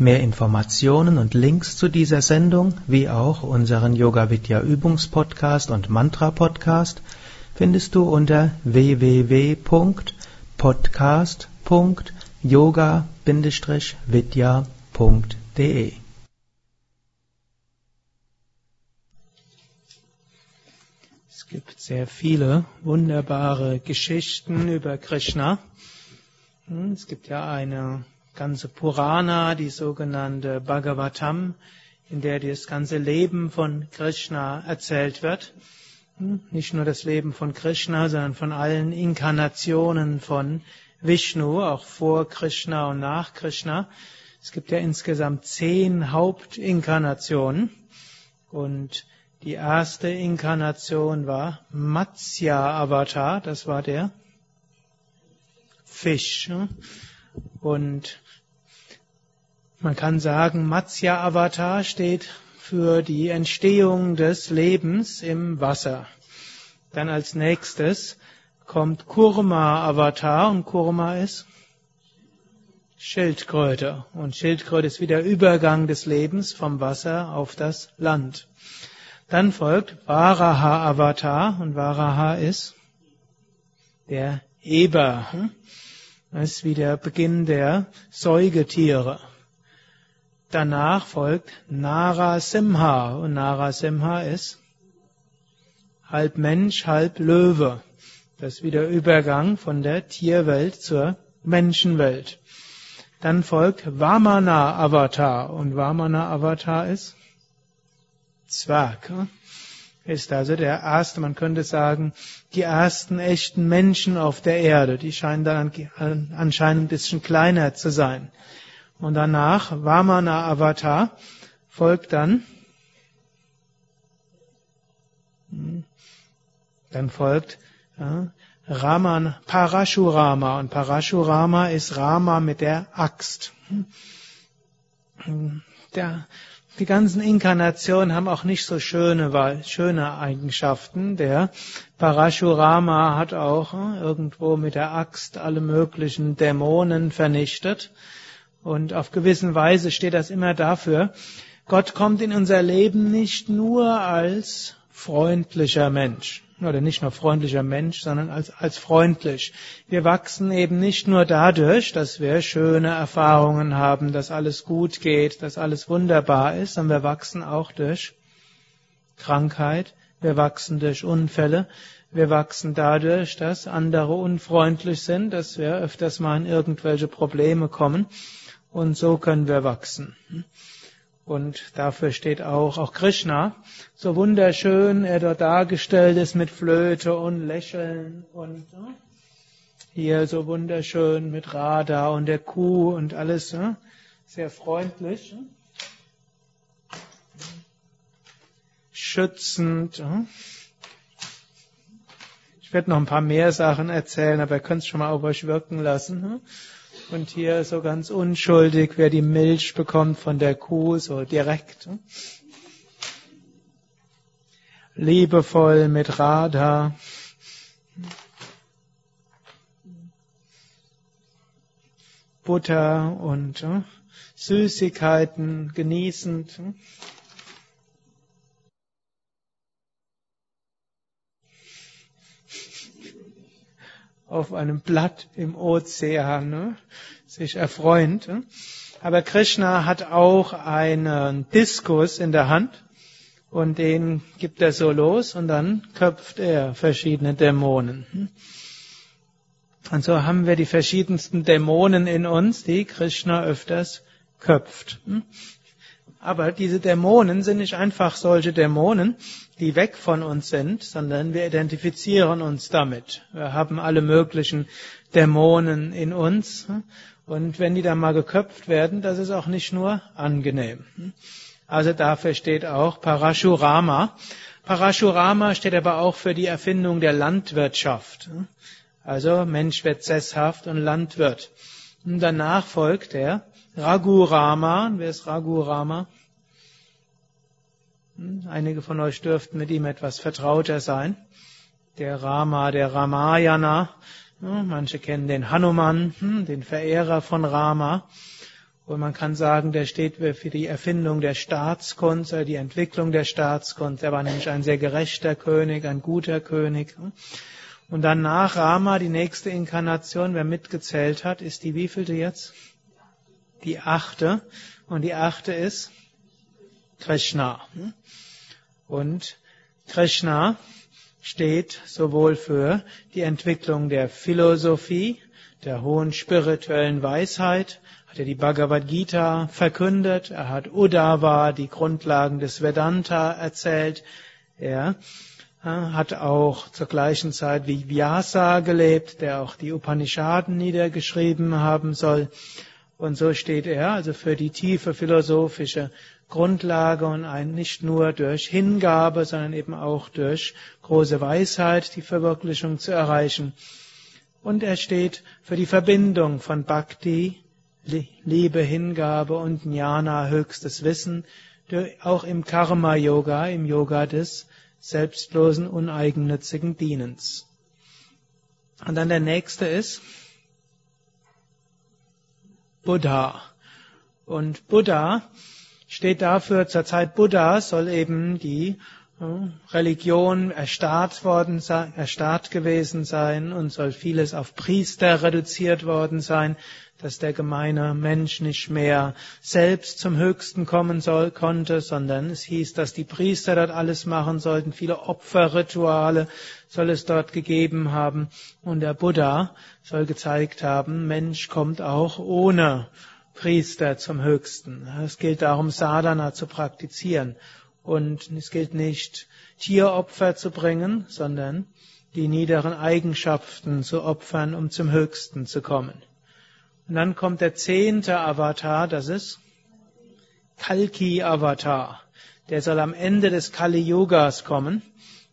Mehr Informationen und Links zu dieser Sendung, wie auch unseren Yoga Vidya Übungspodcast und Mantra Podcast findest du unter www.podcast.yoga-vidya.de. Es gibt sehr viele wunderbare Geschichten über Krishna. Hm, es gibt ja eine ganze Purana, die sogenannte Bhagavatam, in der das ganze Leben von Krishna erzählt wird. Hm, nicht nur das Leben von Krishna, sondern von allen Inkarnationen von Vishnu, auch vor Krishna und nach Krishna. Es gibt ja insgesamt zehn Hauptinkarnationen und die erste Inkarnation war Matsya Avatar, das war der Fisch. Und man kann sagen, Matsya Avatar steht für die Entstehung des Lebens im Wasser. Dann als nächstes kommt Kurma Avatar und Kurma ist Schildkröte. Und Schildkröte ist wieder Übergang des Lebens vom Wasser auf das Land. Dann folgt Varaha Avatar und Varaha ist der Eber. Das ist wie der Beginn der Säugetiere. Danach folgt Narasimha und Narasimha ist halb Mensch, halb Löwe. Das ist wie der Übergang von der Tierwelt zur Menschenwelt. Dann folgt Vamana Avatar und Vamana Avatar ist Zwerg ist also der erste, man könnte sagen, die ersten echten Menschen auf der Erde. Die scheinen dann anscheinend ein bisschen kleiner zu sein. Und danach, Vamana Avatar, folgt dann, hm, dann folgt ja, Raman, Parashurama. Und Parashurama ist Rama mit der Axt. Hm, der, die ganzen Inkarnationen haben auch nicht so schöne, schöne Eigenschaften. Der Parashurama hat auch äh, irgendwo mit der Axt alle möglichen Dämonen vernichtet. Und auf gewissen Weise steht das immer dafür, Gott kommt in unser Leben nicht nur als freundlicher Mensch oder nicht nur freundlicher Mensch, sondern als, als freundlich. Wir wachsen eben nicht nur dadurch, dass wir schöne Erfahrungen haben, dass alles gut geht, dass alles wunderbar ist, sondern wir wachsen auch durch Krankheit, wir wachsen durch Unfälle, wir wachsen dadurch, dass andere unfreundlich sind, dass wir öfters mal in irgendwelche Probleme kommen und so können wir wachsen. Und dafür steht auch, auch Krishna, so wunderschön er dort dargestellt ist mit Flöte und Lächeln und hier so wunderschön mit Radha und der Kuh und alles sehr freundlich, schützend. Ich werde noch ein paar mehr Sachen erzählen, aber ihr könnt es schon mal auf euch wirken lassen. Und hier so ganz unschuldig, wer die Milch bekommt von der Kuh, so direkt. Liebevoll mit Radha. Butter und Süßigkeiten genießend. Auf einem Blatt im Ozean, ne? sich erfreuend. Ne? Aber Krishna hat auch einen Diskus in der Hand und den gibt er so los und dann köpft er verschiedene Dämonen. Und so haben wir die verschiedensten Dämonen in uns, die Krishna öfters köpft. Aber diese Dämonen sind nicht einfach solche Dämonen, die weg von uns sind, sondern wir identifizieren uns damit. Wir haben alle möglichen Dämonen in uns Und wenn die dann mal geköpft werden, das ist auch nicht nur angenehm. Also dafür steht auch Parashurama. Parashurama steht aber auch für die Erfindung der Landwirtschaft. Also Mensch wird sesshaft und Landwirt. Und danach folgt der Raghurama. Wer ist Raghurama? Hm, einige von euch dürften mit ihm etwas vertrauter sein. Der Rama, der Ramayana. Hm, manche kennen den Hanuman, hm, den Verehrer von Rama. Und man kann sagen, der steht für die Erfindung der Staatskunst, die Entwicklung der Staatskunst. Er war nämlich ein sehr gerechter König, ein guter König. Und dann nach Rama, die nächste Inkarnation, wer mitgezählt hat, ist die wievielte jetzt? Die achte. Und die achte ist Krishna. Und Krishna steht sowohl für die Entwicklung der Philosophie, der hohen spirituellen Weisheit, hat er die Bhagavad Gita verkündet, er hat Uddhava, die Grundlagen des Vedanta erzählt, er äh, hat auch zur gleichen Zeit wie Vyasa gelebt, der auch die Upanishaden niedergeschrieben haben soll. Und so steht er also für die tiefe philosophische Grundlage und ein, nicht nur durch Hingabe, sondern eben auch durch große Weisheit die Verwirklichung zu erreichen. Und er steht für die Verbindung von Bhakti, Liebe, Hingabe und Jnana, höchstes Wissen, auch im Karma-Yoga, im Yoga des selbstlosen, uneigennützigen Dienens. Und dann der nächste ist Buddha. Und Buddha steht dafür, zur Zeit Buddha soll eben die Religion erstarrt worden sein, erstarrt gewesen sein und soll vieles auf Priester reduziert worden sein, dass der gemeine Mensch nicht mehr selbst zum Höchsten kommen soll, konnte, sondern es hieß, dass die Priester dort alles machen sollten, viele Opferrituale soll es dort gegeben haben und der Buddha soll gezeigt haben, Mensch kommt auch ohne Priester zum Höchsten. Es gilt darum, Sadhana zu praktizieren. Und es gilt nicht, Tieropfer zu bringen, sondern die niederen Eigenschaften zu opfern, um zum Höchsten zu kommen. Und dann kommt der zehnte Avatar, das ist Kalki Avatar. Der soll am Ende des Kali Yugas kommen.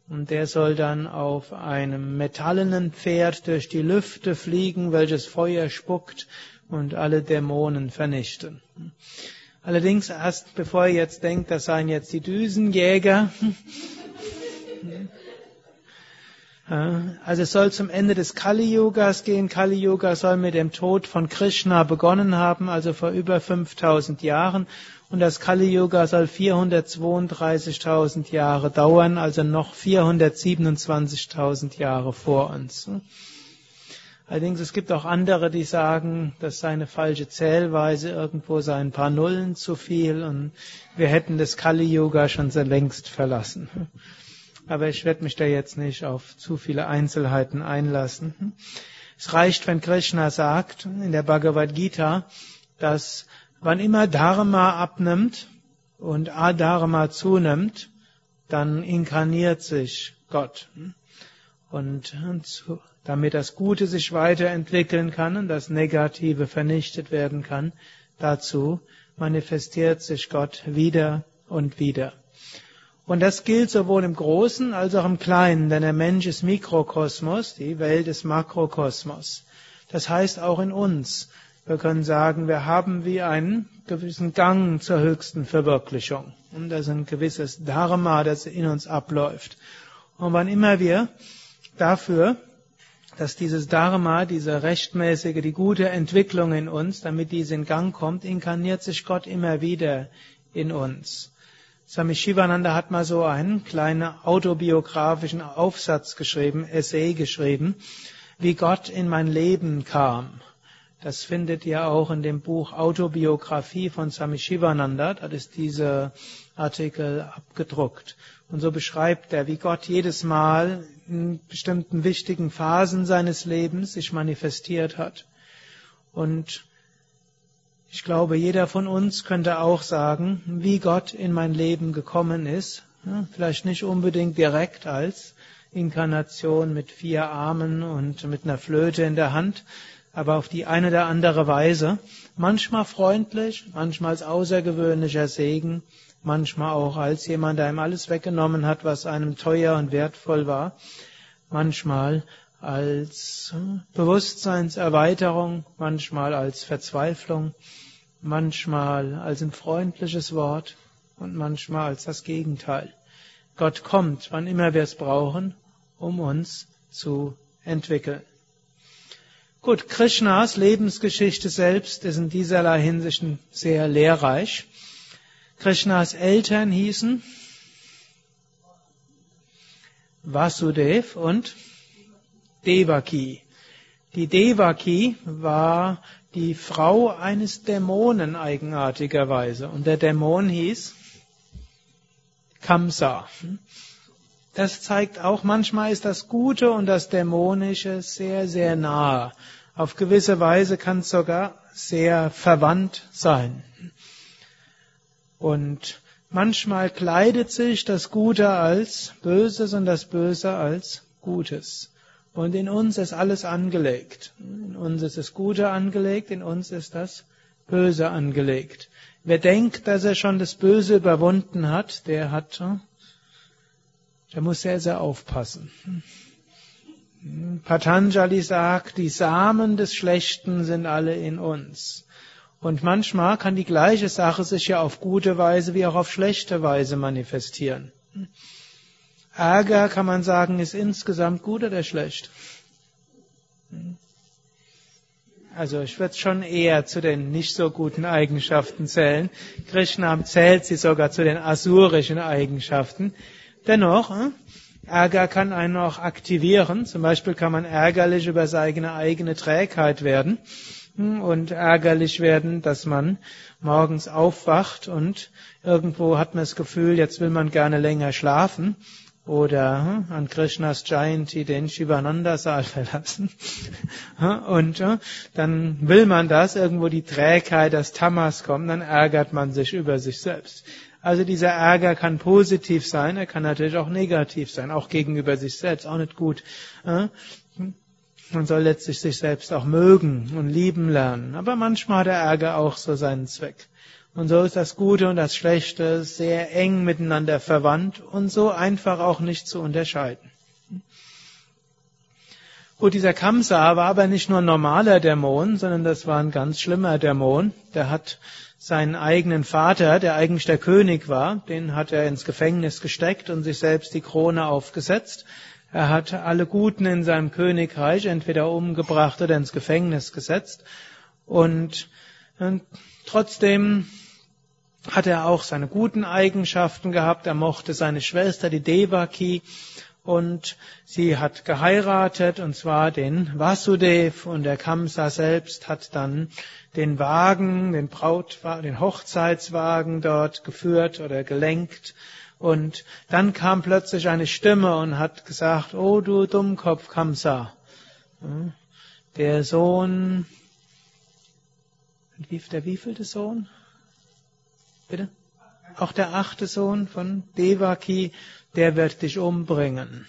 Und der soll dann auf einem metallenen Pferd durch die Lüfte fliegen, welches Feuer spuckt und alle Dämonen vernichten. Allerdings erst bevor ihr jetzt denkt, das seien jetzt die Düsenjäger. Also es soll zum Ende des Kali-Yugas gehen. Kali-Yuga soll mit dem Tod von Krishna begonnen haben, also vor über 5000 Jahren. Und das Kali-Yuga soll 432.000 Jahre dauern, also noch 427.000 Jahre vor uns. Allerdings, es gibt auch andere, die sagen, das sei eine falsche Zählweise, irgendwo seien ein paar Nullen zu viel und wir hätten das Kali-Yoga schon sehr längst verlassen. Aber ich werde mich da jetzt nicht auf zu viele Einzelheiten einlassen. Es reicht, wenn Krishna sagt in der Bhagavad Gita, dass wann immer Dharma abnimmt und Adharma zunimmt, dann inkarniert sich Gott. Und damit das Gute sich weiterentwickeln kann und das Negative vernichtet werden kann, dazu manifestiert sich Gott wieder und wieder. Und das gilt sowohl im Großen als auch im Kleinen, denn der Mensch ist Mikrokosmos, die Welt ist Makrokosmos. Das heißt auch in uns. Wir können sagen, wir haben wie einen gewissen Gang zur höchsten Verwirklichung. Und das ist ein gewisses Dharma, das in uns abläuft. Und wann immer wir dafür dass dieses Dharma, diese rechtmäßige, die gute Entwicklung in uns, damit diese in Gang kommt, inkarniert sich Gott immer wieder in uns. Swami Shivananda hat mal so einen kleinen autobiografischen Aufsatz geschrieben, Essay geschrieben, wie Gott in mein Leben kam. Das findet ihr auch in dem Buch Autobiografie von Swami Shivananda. Da ist dieser Artikel abgedruckt. Und so beschreibt er, wie Gott jedes Mal in bestimmten wichtigen Phasen seines Lebens sich manifestiert hat. Und ich glaube, jeder von uns könnte auch sagen, wie Gott in mein Leben gekommen ist. Vielleicht nicht unbedingt direkt als Inkarnation mit vier Armen und mit einer Flöte in der Hand, aber auf die eine oder andere Weise, manchmal freundlich, manchmal als außergewöhnlicher Segen, manchmal auch als jemand, der ihm alles weggenommen hat, was einem teuer und wertvoll war, manchmal als Bewusstseinserweiterung, manchmal als Verzweiflung, manchmal als ein freundliches Wort und manchmal als das Gegenteil. Gott kommt, wann immer wir es brauchen, um uns zu entwickeln. Gut, Krishnas Lebensgeschichte selbst ist in dieserlei Hinsicht sehr lehrreich. Krishnas Eltern hießen Vasudev und Devaki. Die Devaki war die Frau eines Dämonen eigenartigerweise und der Dämon hieß Kamsa. Das zeigt auch, manchmal ist das Gute und das Dämonische sehr, sehr nah. Auf gewisse Weise kann es sogar sehr verwandt sein. Und manchmal kleidet sich das Gute als Böses und das Böse als Gutes. Und in uns ist alles angelegt. In uns ist das Gute angelegt, in uns ist das Böse angelegt. Wer denkt, dass er schon das Böse überwunden hat, der hat, der muss sehr, sehr aufpassen. Patanjali sagt, die Samen des Schlechten sind alle in uns. Und manchmal kann die gleiche Sache sich ja auf gute Weise wie auch auf schlechte Weise manifestieren. Ärger, kann man sagen, ist insgesamt gut oder schlecht? Also ich würde schon eher zu den nicht so guten Eigenschaften zählen. Krishna zählt sie sogar zu den asurischen Eigenschaften. Dennoch, hm, Ärger kann einen auch aktivieren. Zum Beispiel kann man ärgerlich über seine eigene Trägheit werden hm, und ärgerlich werden, dass man morgens aufwacht und irgendwo hat man das Gefühl, jetzt will man gerne länger schlafen oder hm, an Krishnas Jayanti den Shivananda-Saal verlassen. Und hm, dann will man das, irgendwo die Trägheit, das Tamas kommt, dann ärgert man sich über sich selbst. Also dieser Ärger kann positiv sein, er kann natürlich auch negativ sein, auch gegenüber sich selbst, auch nicht gut. Man soll letztlich sich selbst auch mögen und lieben lernen. Aber manchmal hat der Ärger auch so seinen Zweck. Und so ist das Gute und das Schlechte sehr eng miteinander verwandt und so einfach auch nicht zu unterscheiden. Gut, dieser Kamsa war aber nicht nur ein normaler Dämon, sondern das war ein ganz schlimmer Dämon. Der hat seinen eigenen Vater, der eigentlich der König war, den hat er ins Gefängnis gesteckt und sich selbst die Krone aufgesetzt. Er hat alle Guten in seinem Königreich entweder umgebracht oder ins Gefängnis gesetzt. Und, und trotzdem hat er auch seine guten Eigenschaften gehabt. Er mochte seine Schwester, die Devaki, und sie hat geheiratet, und zwar den Vasudev, und der Kamsa selbst hat dann den Wagen, den Brautwagen, den Hochzeitswagen dort geführt oder gelenkt. Und dann kam plötzlich eine Stimme und hat gesagt, oh du Dummkopf Kamsa, der Sohn, der wievielte Sohn? Bitte? Auch der achte Sohn von Devaki, der wird dich umbringen.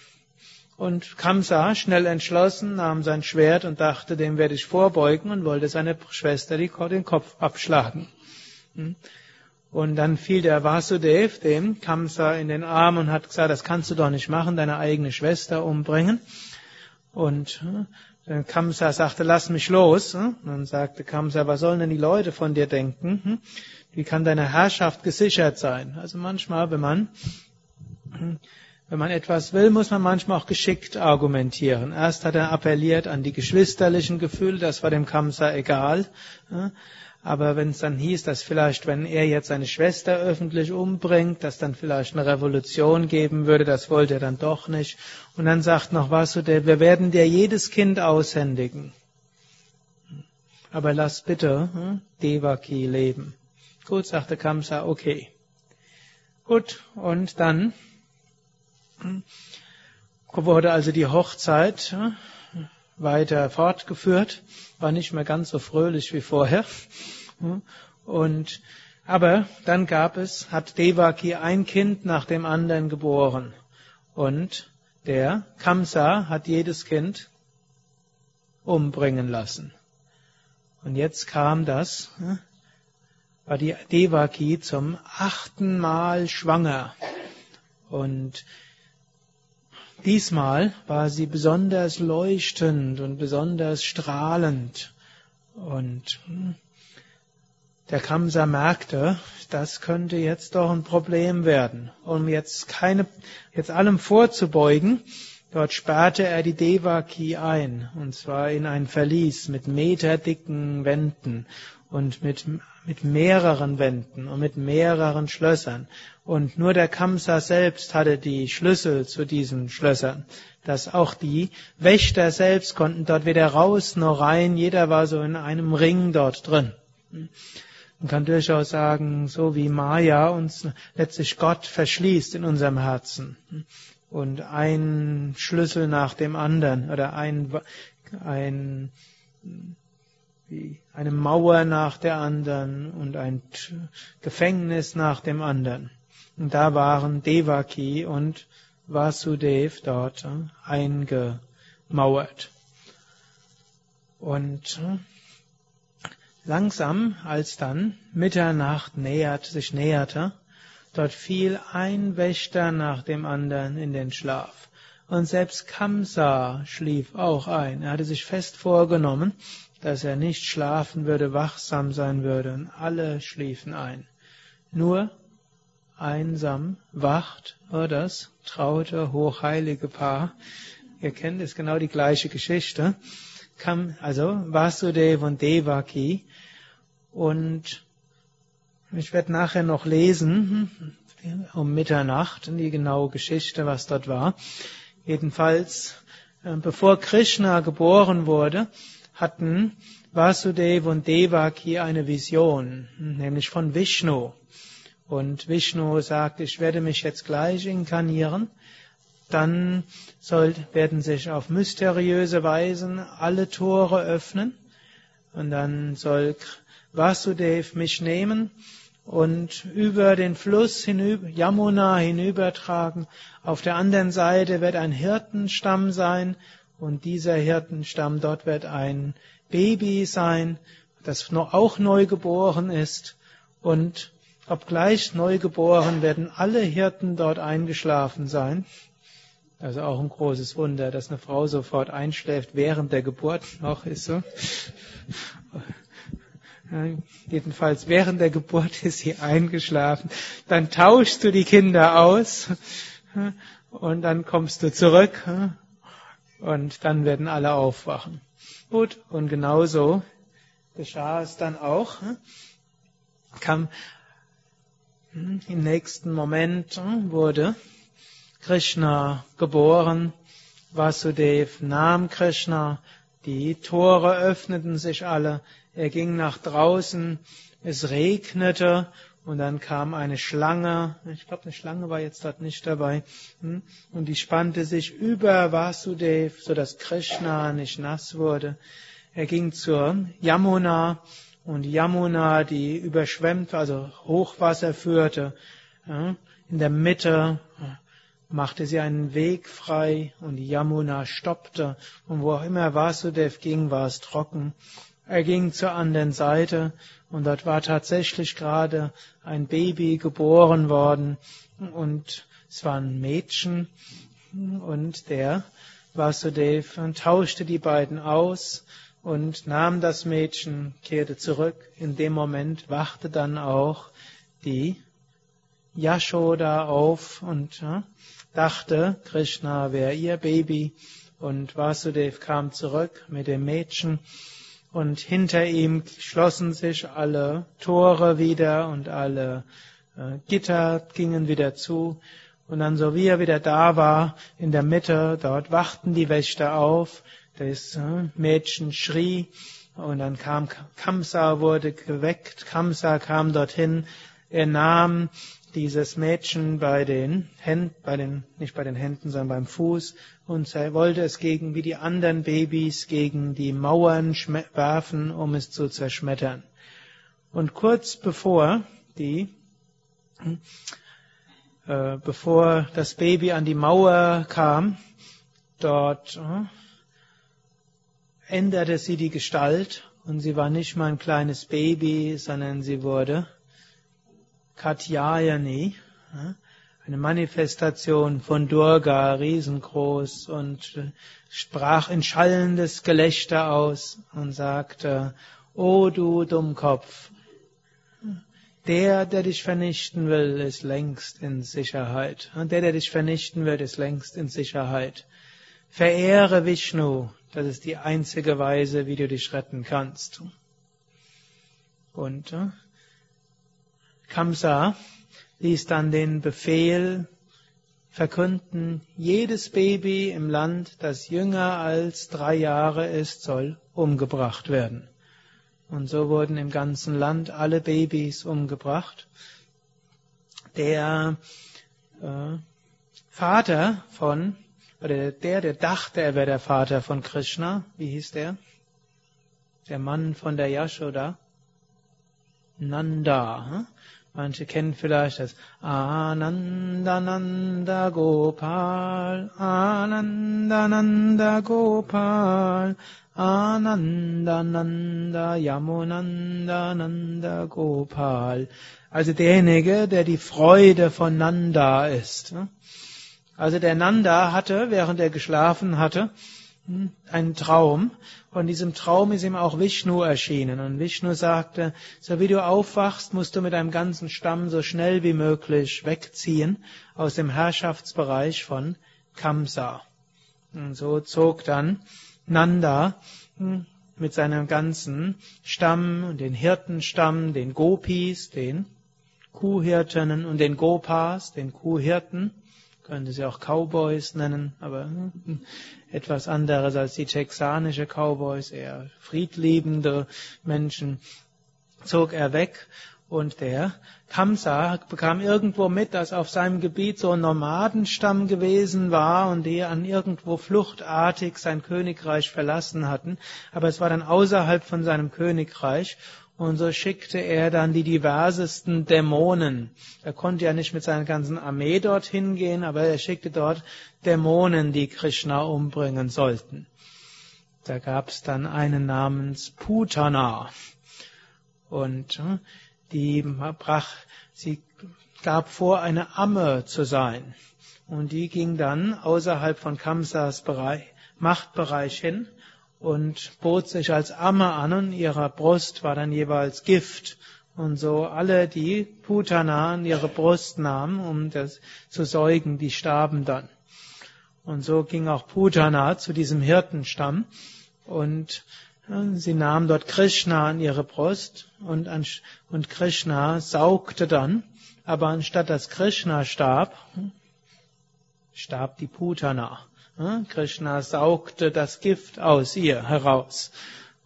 Und Kamsa, schnell entschlossen, nahm sein Schwert und dachte, dem werde ich vorbeugen und wollte seiner Schwester den Kopf abschlagen. Hm? Und dann fiel der Vasudev dem Kamsa in den Arm und hat gesagt, das kannst du doch nicht machen, deine eigene Schwester umbringen. Und hm, Kamsa sagte, lass mich los. Hm? Und dann sagte Kamsa, was sollen denn die Leute von dir denken? Wie kann deine Herrschaft gesichert sein? Also manchmal, wenn man, wenn man etwas will, muss man manchmal auch geschickt argumentieren. Erst hat er appelliert an die geschwisterlichen Gefühle, das war dem Kamsa egal. Aber wenn es dann hieß, dass vielleicht, wenn er jetzt seine Schwester öffentlich umbringt, dass dann vielleicht eine Revolution geben würde, das wollte er dann doch nicht. Und dann sagt noch Vasudeva, wir werden dir jedes Kind aushändigen. Aber lass bitte Devaki leben. Gut, sagte Kamsa, okay. Gut, und dann wurde also die Hochzeit weiter fortgeführt, war nicht mehr ganz so fröhlich wie vorher. Und, aber dann gab es, hat Devaki ein Kind nach dem anderen geboren. Und der Kamsa hat jedes Kind umbringen lassen. Und jetzt kam das, war die Devaki zum achten Mal schwanger. Und diesmal war sie besonders leuchtend und besonders strahlend. Und der Kamsa merkte, das könnte jetzt doch ein Problem werden. Um jetzt keine, jetzt allem vorzubeugen, dort sperrte er die Devaki ein, und zwar in ein Verlies mit meterdicken Wänden und mit, mit mehreren Wänden und mit mehreren Schlössern. Und nur der Kamsa selbst hatte die Schlüssel zu diesen Schlössern. Dass auch die Wächter selbst konnten dort weder raus noch rein. Jeder war so in einem Ring dort drin. Man kann durchaus sagen, so wie Maya uns letztlich Gott verschließt in unserem Herzen und ein Schlüssel nach dem anderen oder ein, ein, eine Mauer nach der anderen und ein Gefängnis nach dem anderen. Und da waren Devaki und Vasudev dort eingemauert. Und Langsam, als dann Mitternacht nähert, sich näherte, dort fiel ein Wächter nach dem anderen in den Schlaf. Und selbst Kamsa schlief auch ein. Er hatte sich fest vorgenommen, dass er nicht schlafen würde, wachsam sein würde, und alle schliefen ein. Nur einsam wacht oh, das traute, hochheilige Paar. Ihr kennt es genau die gleiche Geschichte. Kam, also Vasudev und Devaki und ich werde nachher noch lesen, um Mitternacht, die genaue Geschichte, was dort war. Jedenfalls, äh, bevor Krishna geboren wurde, hatten Vasudev und Devaki eine Vision, nämlich von Vishnu. Und Vishnu sagt, ich werde mich jetzt gleich inkarnieren. Dann soll, werden sich auf mysteriöse Weisen alle Tore öffnen. Und dann soll Vasudev mich nehmen und über den Fluss hinüber, Yamuna hinübertragen. Auf der anderen Seite wird ein Hirtenstamm sein und dieser Hirtenstamm, dort wird ein Baby sein, das auch neugeboren ist und obgleich neugeboren werden alle Hirten dort eingeschlafen sein. Also auch ein großes Wunder, dass eine Frau sofort einschläft während der Geburt noch ist so. Jedenfalls während der Geburt ist sie eingeschlafen. Dann tauschst du die Kinder aus und dann kommst du zurück und dann werden alle aufwachen. Gut, und genauso geschah es dann auch. Kam im nächsten Moment wurde Krishna geboren. Vasudev nahm Krishna. Die Tore öffneten sich alle. Er ging nach draußen, es regnete und dann kam eine Schlange, ich glaube, eine Schlange war jetzt dort nicht dabei, hm, und die spannte sich über Vasudev, so dass Krishna nicht nass wurde. Er ging zur Yamuna und Yamuna, die überschwemmt, also Hochwasser führte, in der Mitte machte sie einen Weg frei und die Yamuna stoppte und wo auch immer Vasudev ging, war es trocken. Er ging zur anderen Seite und dort war tatsächlich gerade ein Baby geboren worden und es war ein Mädchen und der Vasudev tauschte die beiden aus und nahm das Mädchen, kehrte zurück. In dem Moment wachte dann auch die Yashoda auf und ja, dachte, Krishna wäre ihr Baby und Vasudev kam zurück mit dem Mädchen und hinter ihm schlossen sich alle Tore wieder und alle äh, Gitter gingen wieder zu. Und dann, so wie er wieder da war, in der Mitte, dort wachten die Wächter auf, das äh, Mädchen schrie, und dann kam Kamsa, wurde geweckt, Kamsa kam dorthin, er nahm dieses Mädchen bei den Händen, bei den, nicht bei den Händen, sondern beim Fuß und er wollte es gegen, wie die anderen Babys, gegen die Mauern werfen, um es zu zerschmettern. Und kurz bevor die, äh, bevor das Baby an die Mauer kam, dort äh, änderte sie die Gestalt Und sie war nicht mal ein kleines Baby, sondern sie wurde Katyayani, eine Manifestation von Durga, riesengroß, und sprach in schallendes Gelächter aus und sagte, O du Dummkopf, der, der dich vernichten will, ist längst in Sicherheit. Und der, der dich vernichten wird, ist längst in Sicherheit. Verehre Vishnu, das ist die einzige Weise, wie du dich retten kannst. Und äh, Kamsa ließ dann den Befehl verkünden, jedes Baby im Land, das jünger als drei Jahre ist, soll umgebracht werden. Und so wurden im ganzen Land alle Babys umgebracht. Der äh, Vater von, oder der, der dachte, er wäre der Vater von Krishna, wie hieß der? Der Mann von der Yashoda? Nanda. Hm? Manche kennen vielleicht das Anandananda Gopal, Anandananda Gopal, Anandananda Yamunandananda Gopal. Also derjenige, der die Freude von Nanda ist. Also der Nanda hatte, während er geschlafen hatte, einen Traum. In diesem Traum ist ihm auch Vishnu erschienen. Und Vishnu sagte, so wie du aufwachst, musst du mit deinem ganzen Stamm so schnell wie möglich wegziehen aus dem Herrschaftsbereich von Kamsa. Und so zog dann Nanda hm, mit seinem ganzen Stamm den Hirtenstamm, den Gopis, den Kuhhirtinnen und den Gopas, den Kuhhirten, könnte sie auch Cowboys nennen, aber hm, etwas anderes als die texanische Cowboys, eher friedliebende Menschen, zog er weg und der Kamsa bekam irgendwo mit, dass auf seinem Gebiet so ein Nomadenstamm gewesen war und die an irgendwo fluchtartig sein Königreich verlassen hatten. Aber es war dann außerhalb von seinem Königreich und so schickte er dann die diversesten Dämonen. Er konnte ja nicht mit seiner ganzen Armee dorthin gehen, aber er schickte dort Dämonen, die Krishna umbringen sollten. Da gab es dann einen namens Putana. Und äh, die brach, sie gab vor, eine Amme zu sein. Und die ging dann außerhalb von Kamsas Bereich, Machtbereich hin und bot sich als Amme an und ihrer Brust war dann jeweils Gift. Und so alle, die Putana an ihre Brust nahmen, um das zu säugen, die starben dann. Und so ging auch Putana zu diesem Hirtenstamm und sie nahm dort Krishna an ihre Brust und, und Krishna saugte dann, aber anstatt dass Krishna starb, starb die Putana. Krishna saugte das Gift aus ihr heraus.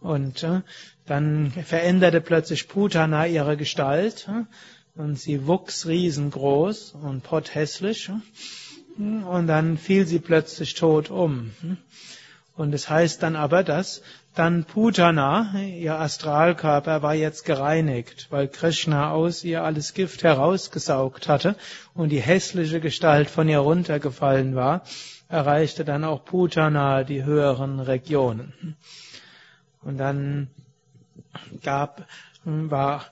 Und äh, dann veränderte plötzlich Putana ihre Gestalt und sie wuchs riesengroß und potthässlich. Und dann fiel sie plötzlich tot um. Und es heißt dann aber, dass dann Putana, ihr Astralkörper, war jetzt gereinigt, weil Krishna aus ihr alles Gift herausgesaugt hatte und die hässliche Gestalt von ihr runtergefallen war erreichte dann auch Putana die höheren Regionen. Und dann gab, war,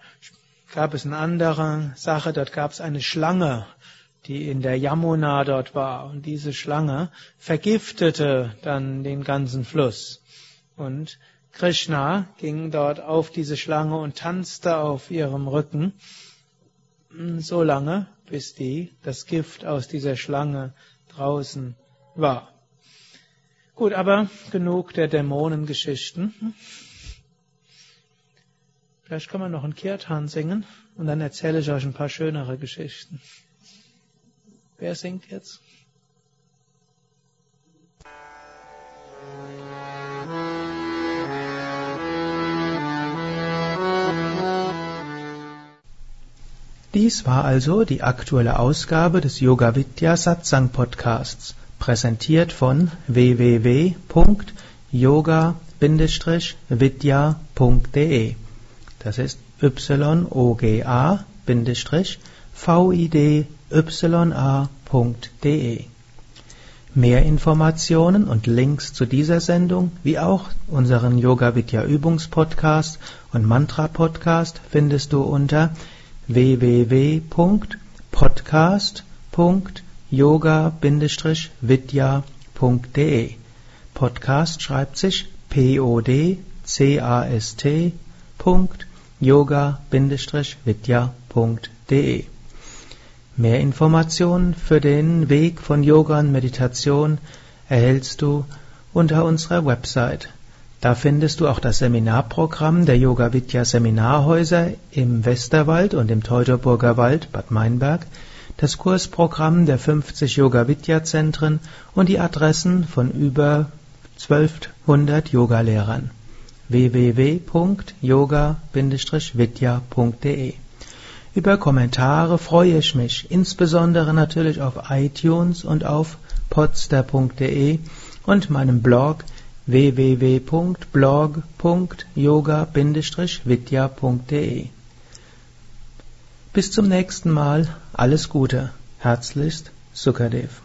gab es eine andere Sache, dort gab es eine Schlange, die in der Yamuna dort war. Und diese Schlange vergiftete dann den ganzen Fluss. Und Krishna ging dort auf diese Schlange und tanzte auf ihrem Rücken, so lange, bis die das Gift aus dieser Schlange draußen war. Gut, aber genug der Dämonengeschichten. Vielleicht kann man noch einen Kirtan singen und dann erzähle ich euch ein paar schönere Geschichten. Wer singt jetzt? Dies war also die aktuelle Ausgabe des Yoga Vidya Satsang Podcasts präsentiert von www.yoga-vidya.de. Das ist yoga-vidya.de. Mehr Informationen und Links zu dieser Sendung, wie auch unseren Yoga Vidya Übungspodcast und Mantra Podcast findest du unter www.podcast.yoga-vidya.de. Podcast schreibt sich P-O-D-C-A-S-T. yoga-vidya.de Mehr Informationen für den Weg von Yoga und Meditation erhältst du unter unserer Website. Da findest du auch das Seminarprogramm der Yoga Vidya Seminarhäuser im Westerwald und im Teutoburger Wald Bad Meinberg, das Kursprogramm der 50 Yoga Vidya Zentren und die Adressen von über 1200 Yogalehrern www.yoga-vidya.de über Kommentare freue ich mich, insbesondere natürlich auf iTunes und auf podster.de und meinem Blog www.blog.yoga-vidya.de. Bis zum nächsten Mal, alles Gute, herzlichst Sukadev.